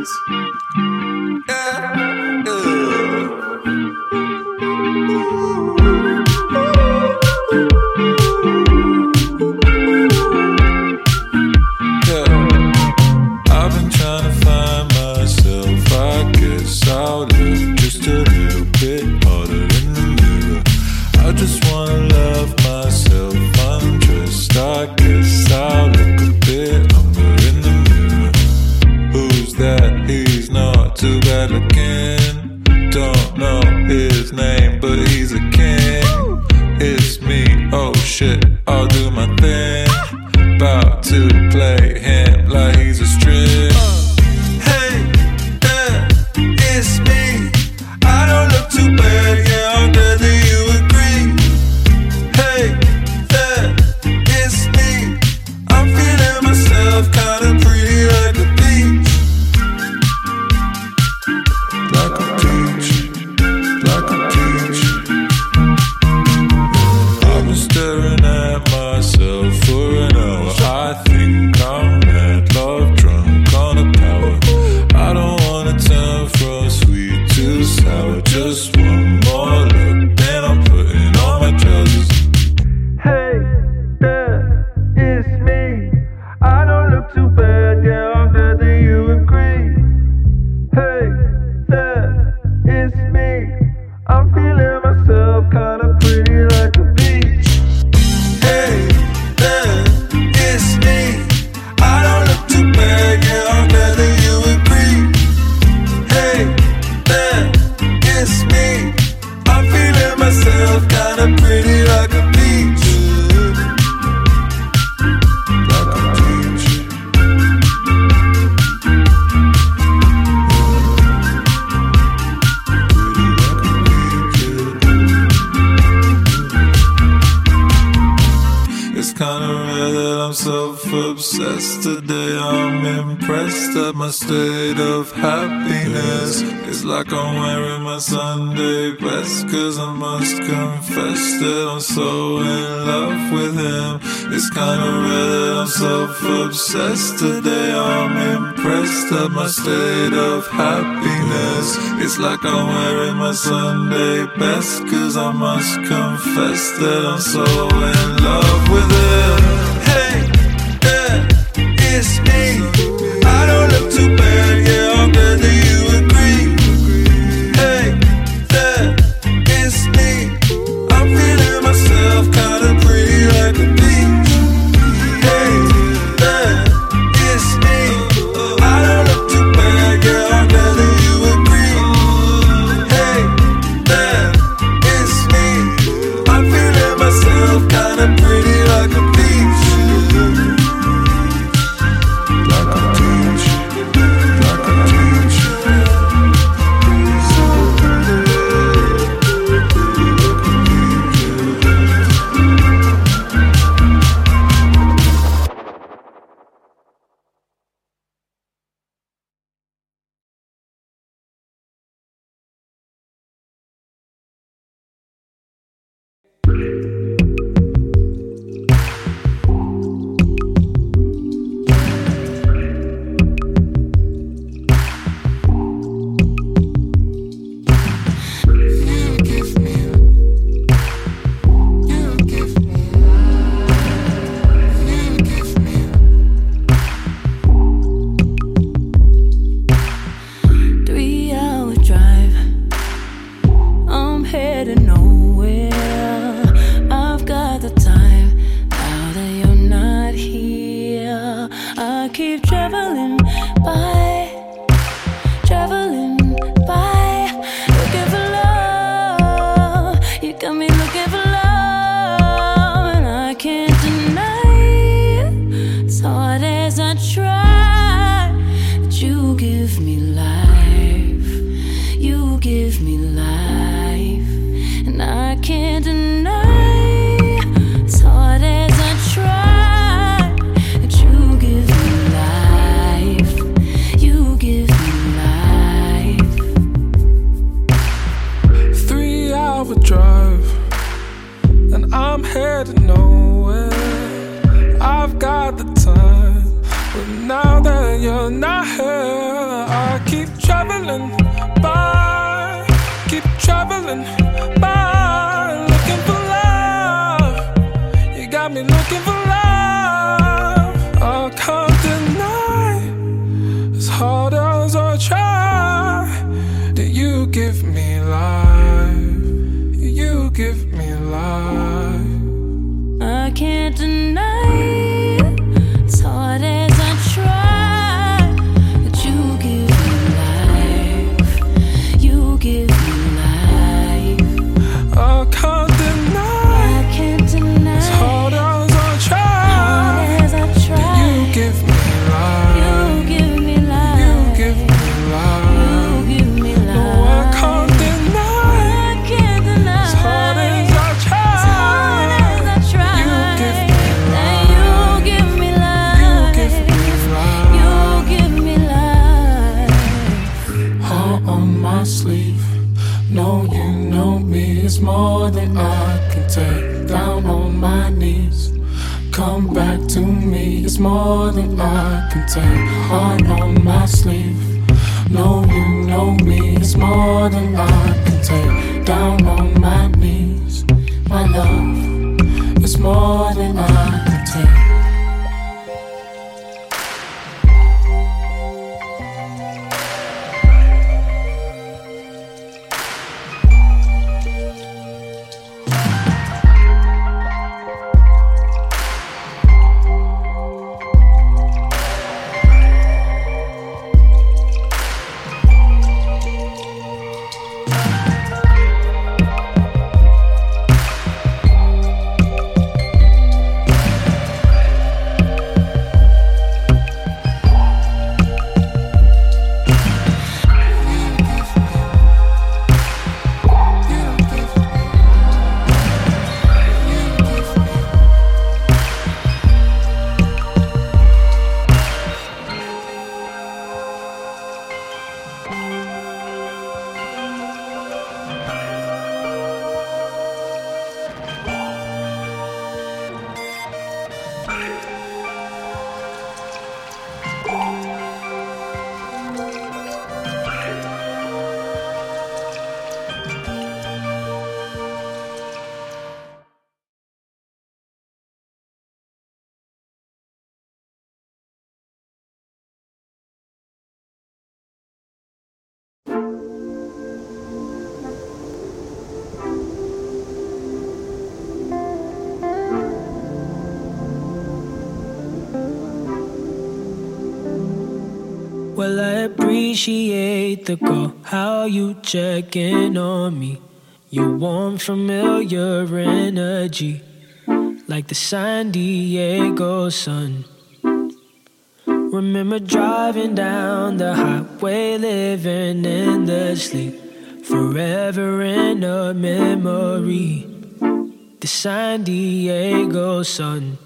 Peace. don't know his name, but he's a king. It's me, oh shit, I'll do my thing. About to It's like I'm wearing my Sunday best. Cause I must confess that I'm so in love with him. It's kinda rare I'm self obsessed. Today I'm impressed at my state of happiness. It's like I'm wearing my Sunday best. Cause I must confess that I'm so in love with him. Hey, yeah, it's me. Give me life. You give me life. More than I can take. Heart on my sleeve. Know you know me. It's more than I can take. Down on my knees. My love. It's more than I Well, I appreciate the call, how you check in on me. Your warm, familiar energy, like the San Diego sun. Remember driving down the highway, living endlessly, forever in a memory. The San Diego sun.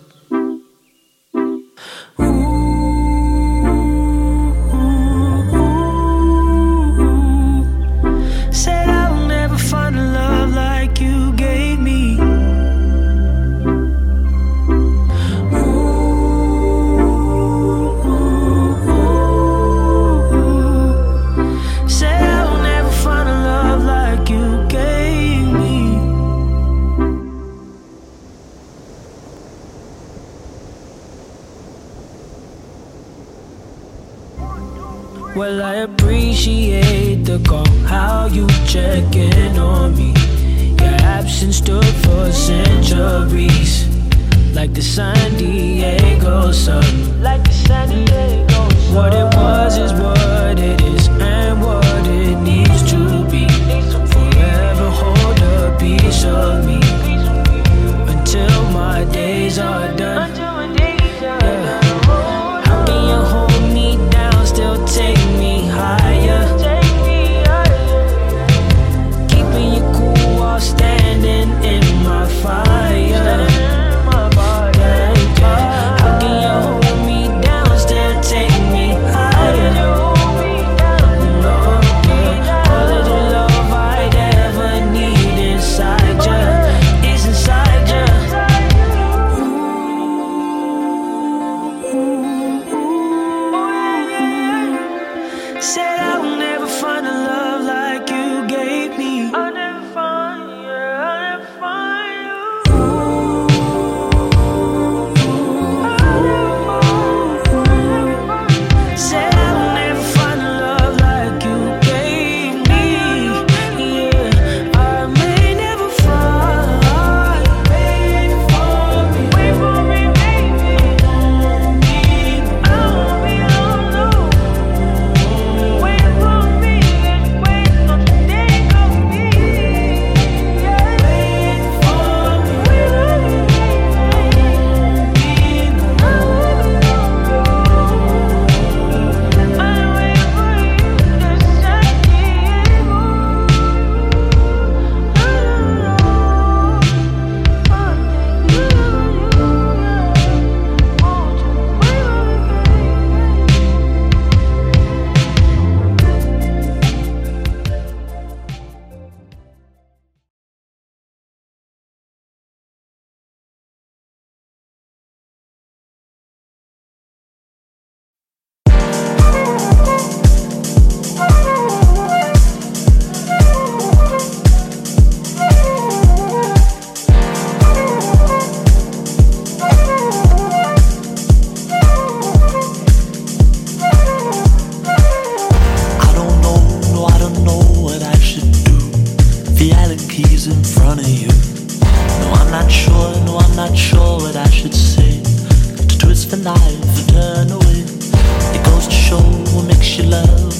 Well, I appreciate the call, how you check in on me. Your absence stood for centuries, like the San Diego sun. Like the San Diego sun. What it was is what it is, and what it needs to be. Forever hold a piece of me until my Será un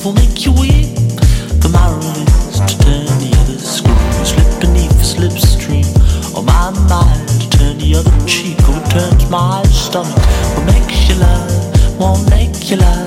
will make you weep. The moral is to turn the other screw, slip beneath the slipstream. Or oh, my mind to turn the other cheek, or turns my stomach. Will make you love, won't make you love.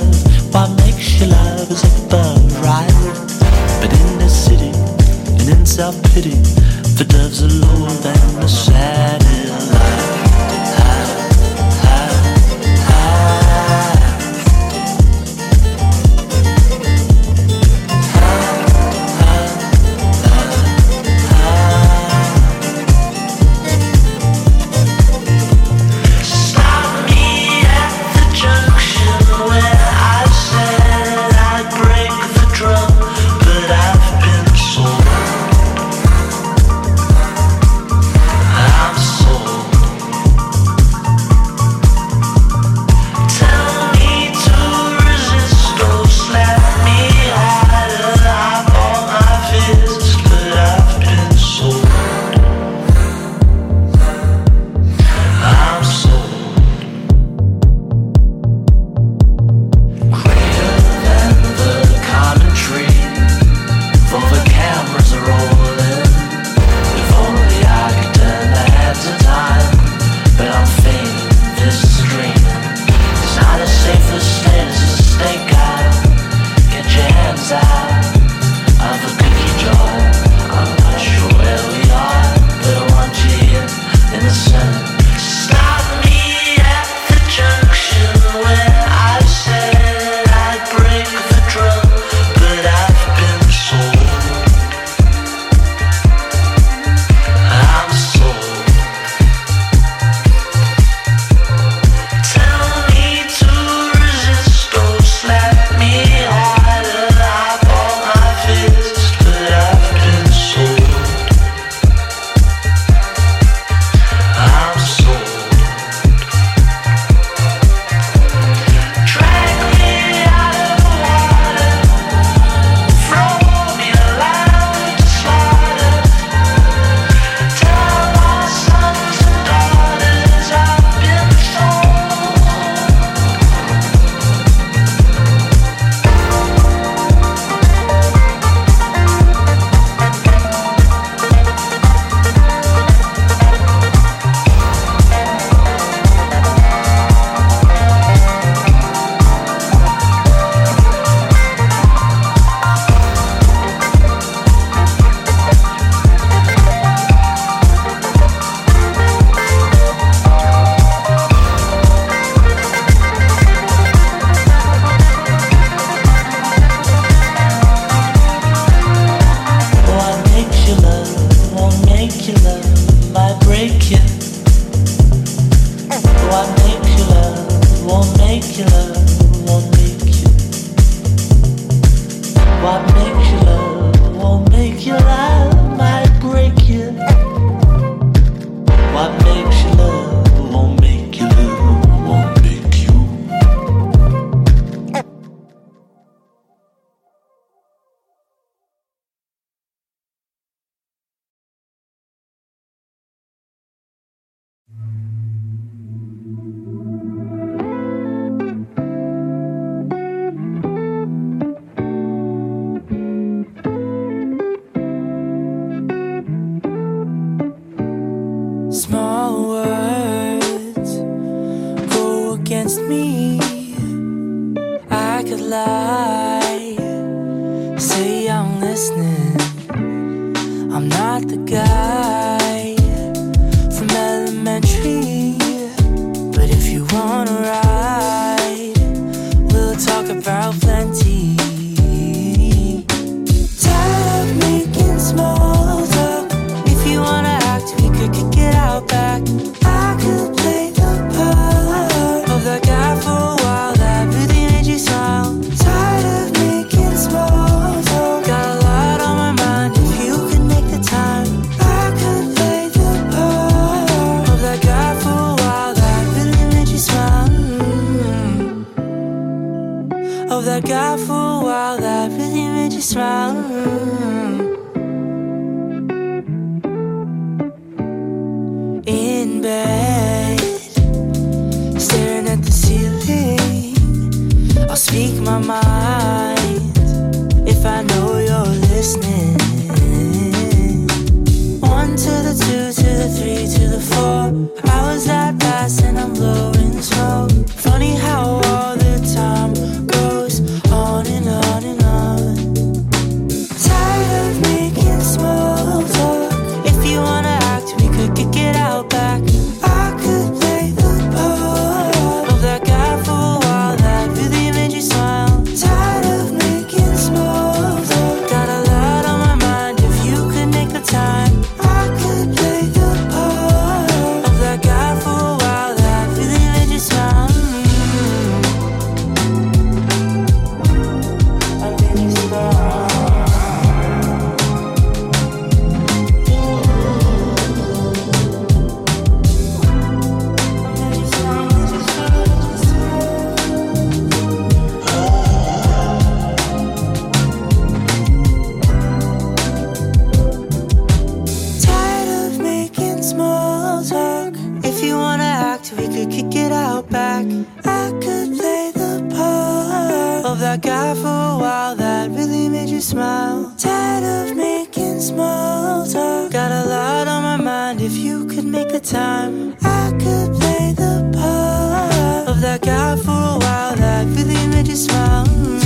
of that guy for a while that really made you smile. In bed, staring at the ceiling, I'll speak my mind if I know you're listening. One to the smile.